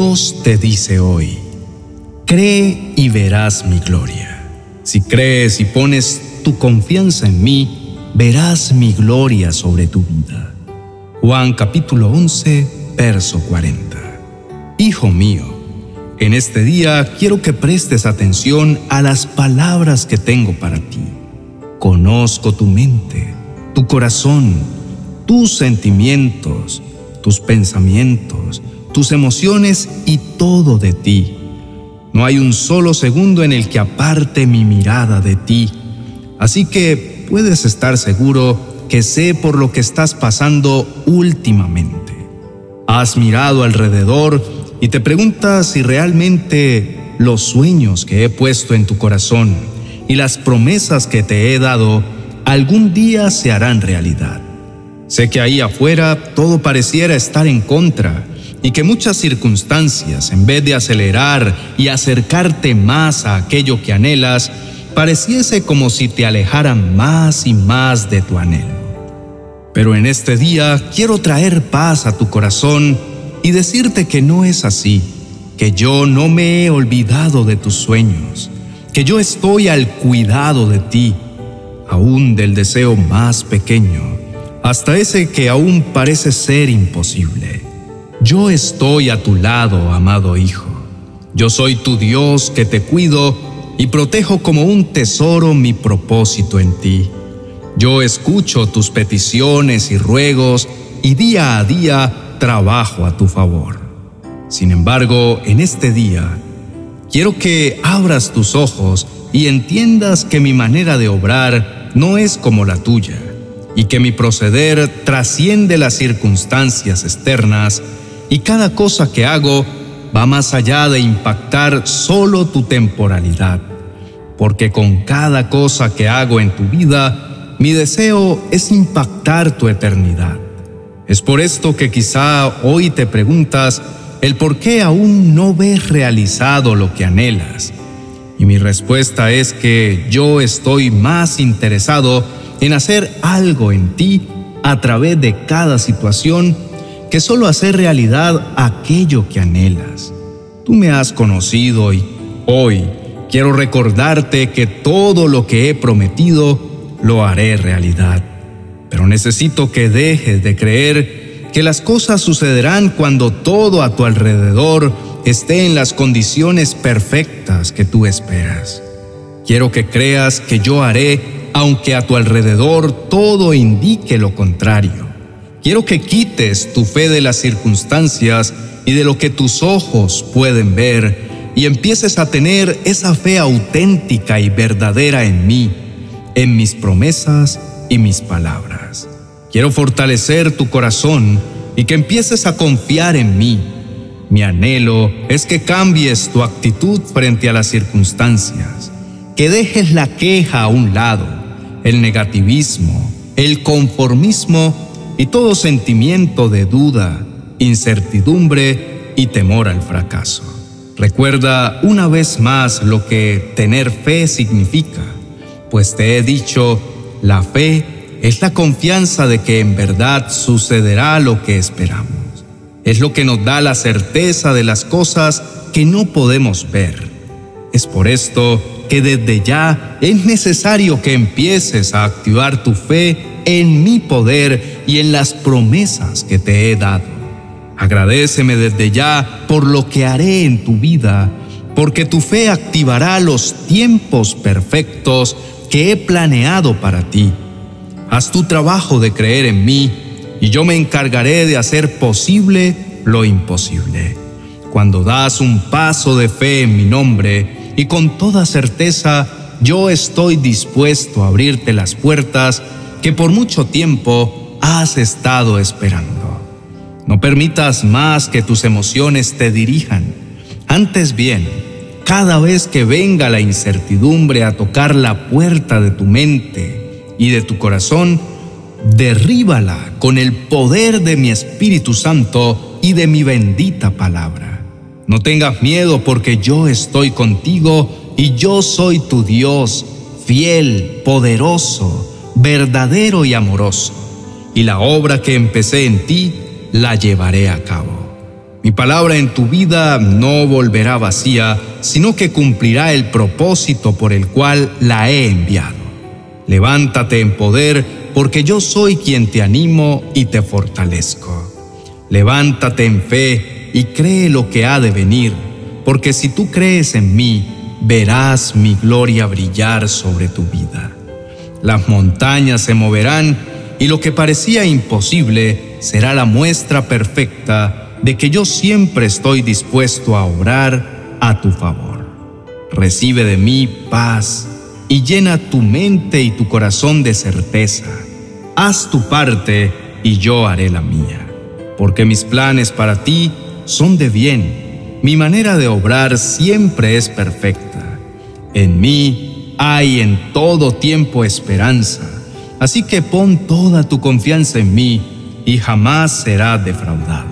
Dios te dice hoy, cree y verás mi gloria. Si crees y pones tu confianza en mí, verás mi gloria sobre tu vida. Juan capítulo 11, verso 40. Hijo mío, en este día quiero que prestes atención a las palabras que tengo para ti. Conozco tu mente, tu corazón, tus sentimientos, tus pensamientos, tus emociones y todo de ti. No hay un solo segundo en el que aparte mi mirada de ti. Así que puedes estar seguro que sé por lo que estás pasando últimamente. Has mirado alrededor y te preguntas si realmente los sueños que he puesto en tu corazón y las promesas que te he dado algún día se harán realidad. Sé que ahí afuera todo pareciera estar en contra y que muchas circunstancias, en vez de acelerar y acercarte más a aquello que anhelas, pareciese como si te alejaran más y más de tu anhelo. Pero en este día quiero traer paz a tu corazón y decirte que no es así, que yo no me he olvidado de tus sueños, que yo estoy al cuidado de ti, aún del deseo más pequeño, hasta ese que aún parece ser imposible. Yo estoy a tu lado, amado Hijo. Yo soy tu Dios que te cuido y protejo como un tesoro mi propósito en ti. Yo escucho tus peticiones y ruegos y día a día trabajo a tu favor. Sin embargo, en este día, quiero que abras tus ojos y entiendas que mi manera de obrar no es como la tuya y que mi proceder trasciende las circunstancias externas y cada cosa que hago va más allá de impactar solo tu temporalidad, porque con cada cosa que hago en tu vida, mi deseo es impactar tu eternidad. Es por esto que quizá hoy te preguntas el por qué aún no ves realizado lo que anhelas. Y mi respuesta es que yo estoy más interesado en hacer algo en ti a través de cada situación que solo hacer realidad aquello que anhelas. Tú me has conocido y hoy quiero recordarte que todo lo que he prometido lo haré realidad. Pero necesito que dejes de creer que las cosas sucederán cuando todo a tu alrededor esté en las condiciones perfectas que tú esperas. Quiero que creas que yo haré aunque a tu alrededor todo indique lo contrario. Quiero que quites tu fe de las circunstancias y de lo que tus ojos pueden ver y empieces a tener esa fe auténtica y verdadera en mí, en mis promesas y mis palabras. Quiero fortalecer tu corazón y que empieces a confiar en mí. Mi anhelo es que cambies tu actitud frente a las circunstancias, que dejes la queja a un lado, el negativismo, el conformismo y todo sentimiento de duda, incertidumbre y temor al fracaso. Recuerda una vez más lo que tener fe significa, pues te he dicho, la fe es la confianza de que en verdad sucederá lo que esperamos. Es lo que nos da la certeza de las cosas que no podemos ver. Es por esto que desde ya es necesario que empieces a activar tu fe en mi poder y en las promesas que te he dado. Agradeceme desde ya por lo que haré en tu vida, porque tu fe activará los tiempos perfectos que he planeado para ti. Haz tu trabajo de creer en mí y yo me encargaré de hacer posible lo imposible. Cuando das un paso de fe en mi nombre y con toda certeza yo estoy dispuesto a abrirte las puertas que por mucho tiempo has estado esperando. No permitas más que tus emociones te dirijan. Antes bien, cada vez que venga la incertidumbre a tocar la puerta de tu mente y de tu corazón, derríbala con el poder de mi Espíritu Santo y de mi bendita palabra. No tengas miedo porque yo estoy contigo y yo soy tu Dios, fiel, poderoso, verdadero y amoroso, y la obra que empecé en ti la llevaré a cabo. Mi palabra en tu vida no volverá vacía, sino que cumplirá el propósito por el cual la he enviado. Levántate en poder, porque yo soy quien te animo y te fortalezco. Levántate en fe y cree lo que ha de venir, porque si tú crees en mí, verás mi gloria brillar sobre tu vida. Las montañas se moverán y lo que parecía imposible será la muestra perfecta de que yo siempre estoy dispuesto a obrar a tu favor. Recibe de mí paz y llena tu mente y tu corazón de certeza. Haz tu parte y yo haré la mía, porque mis planes para ti son de bien. Mi manera de obrar siempre es perfecta. En mí hay en todo tiempo esperanza, así que pon toda tu confianza en mí y jamás será defraudado.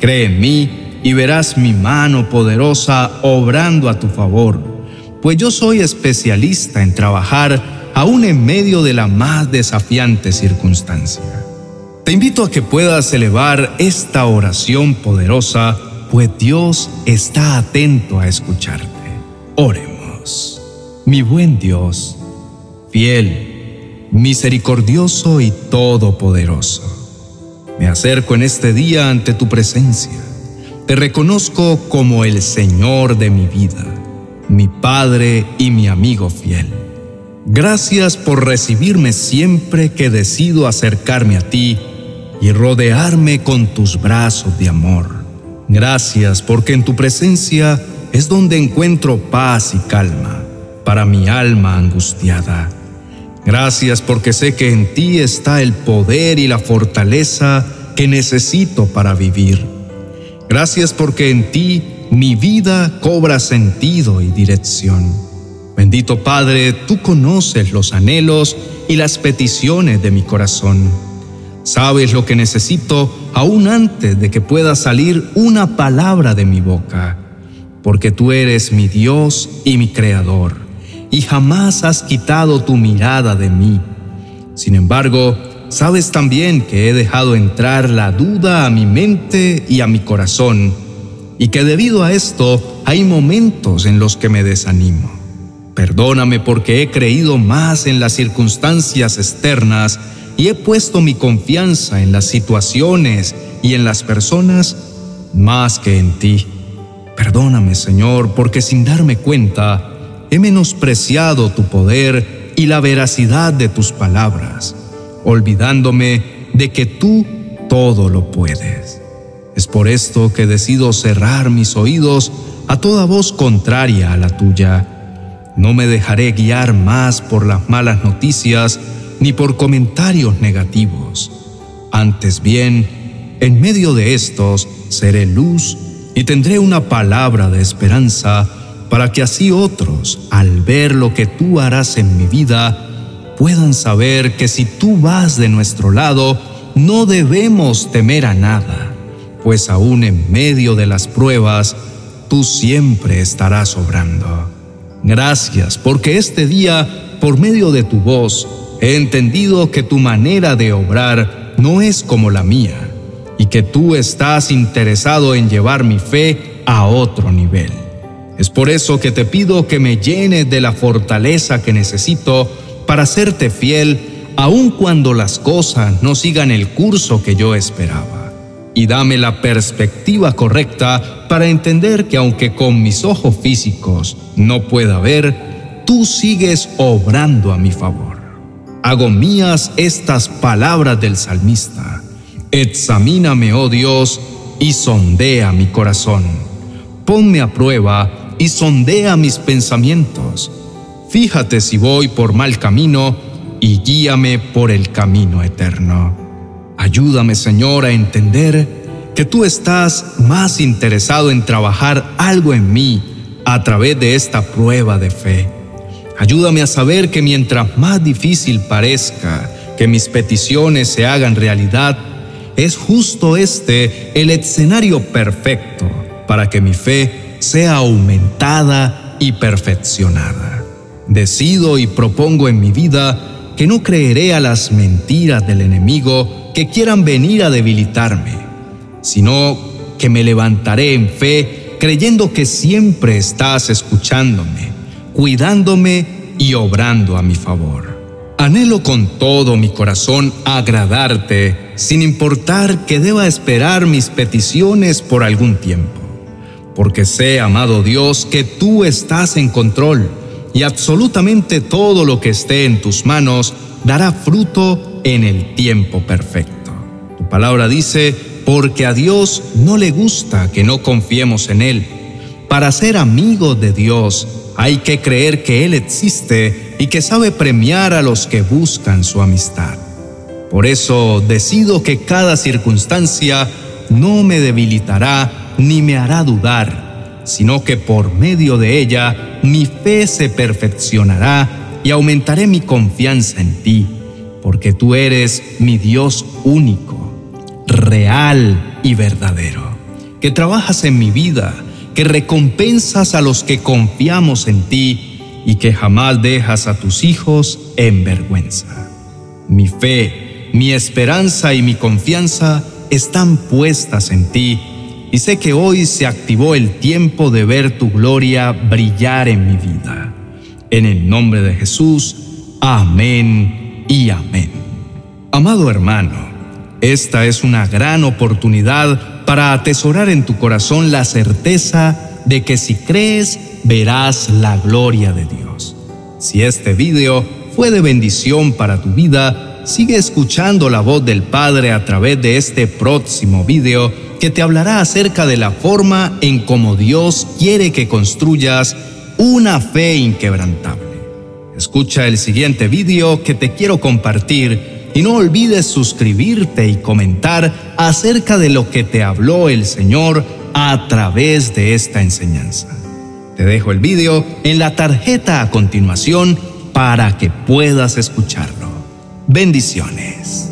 Cree en mí y verás mi mano poderosa obrando a tu favor pues yo soy especialista en trabajar aún en medio de la más desafiante circunstancia. Te invito a que puedas elevar esta oración poderosa, pues Dios está atento a escucharte. Oremos. Mi buen Dios, fiel, misericordioso y todopoderoso, me acerco en este día ante tu presencia. Te reconozco como el Señor de mi vida mi Padre y mi amigo fiel. Gracias por recibirme siempre que decido acercarme a ti y rodearme con tus brazos de amor. Gracias porque en tu presencia es donde encuentro paz y calma para mi alma angustiada. Gracias porque sé que en ti está el poder y la fortaleza que necesito para vivir. Gracias porque en ti mi vida cobra sentido y dirección. Bendito Padre, tú conoces los anhelos y las peticiones de mi corazón. Sabes lo que necesito aún antes de que pueda salir una palabra de mi boca, porque tú eres mi Dios y mi Creador, y jamás has quitado tu mirada de mí. Sin embargo, sabes también que he dejado entrar la duda a mi mente y a mi corazón, y que debido a esto hay momentos en los que me desanimo. Perdóname porque he creído más en las circunstancias externas y he puesto mi confianza en las situaciones y en las personas más que en ti. Perdóname, Señor, porque sin darme cuenta he menospreciado tu poder y la veracidad de tus palabras, olvidándome de que tú todo lo puedes. Es por esto que decido cerrar mis oídos a toda voz contraria a la tuya. No me dejaré guiar más por las malas noticias ni por comentarios negativos. Antes bien, en medio de estos seré luz y tendré una palabra de esperanza para que así otros, al ver lo que tú harás en mi vida, puedan saber que si tú vas de nuestro lado, no debemos temer a nada pues aún en medio de las pruebas, tú siempre estarás obrando. Gracias, porque este día, por medio de tu voz, he entendido que tu manera de obrar no es como la mía, y que tú estás interesado en llevar mi fe a otro nivel. Es por eso que te pido que me llenes de la fortaleza que necesito para serte fiel, aun cuando las cosas no sigan el curso que yo esperaba y dame la perspectiva correcta para entender que aunque con mis ojos físicos no pueda ver, tú sigues obrando a mi favor. Hago mías estas palabras del salmista. Examíname, oh Dios, y sondea mi corazón. Ponme a prueba y sondea mis pensamientos. Fíjate si voy por mal camino y guíame por el camino eterno. Ayúdame, Señor, a entender que tú estás más interesado en trabajar algo en mí a través de esta prueba de fe. Ayúdame a saber que mientras más difícil parezca que mis peticiones se hagan realidad, es justo este el escenario perfecto para que mi fe sea aumentada y perfeccionada. Decido y propongo en mi vida que no creeré a las mentiras del enemigo que quieran venir a debilitarme, sino que me levantaré en fe, creyendo que siempre estás escuchándome, cuidándome y obrando a mi favor. Anhelo con todo mi corazón agradarte, sin importar que deba esperar mis peticiones por algún tiempo, porque sé, amado Dios, que tú estás en control y absolutamente todo lo que esté en tus manos dará fruto en el tiempo perfecto. Tu palabra dice, porque a Dios no le gusta que no confiemos en Él. Para ser amigo de Dios hay que creer que Él existe y que sabe premiar a los que buscan su amistad. Por eso decido que cada circunstancia no me debilitará ni me hará dudar, sino que por medio de ella mi fe se perfeccionará y aumentaré mi confianza en ti, porque tú eres mi Dios único, real y verdadero, que trabajas en mi vida, que recompensas a los que confiamos en ti y que jamás dejas a tus hijos en vergüenza. Mi fe, mi esperanza y mi confianza están puestas en ti y sé que hoy se activó el tiempo de ver tu gloria brillar en mi vida. En el nombre de Jesús, amén y amén. Amado hermano, esta es una gran oportunidad para atesorar en tu corazón la certeza de que si crees verás la gloria de Dios. Si este video fue de bendición para tu vida, sigue escuchando la voz del Padre a través de este próximo video que te hablará acerca de la forma en cómo Dios quiere que construyas una fe inquebrantable. Escucha el siguiente video que te quiero compartir y no olvides suscribirte y comentar acerca de lo que te habló el Señor a través de esta enseñanza. Te dejo el vídeo en la tarjeta a continuación para que puedas escucharlo. Bendiciones.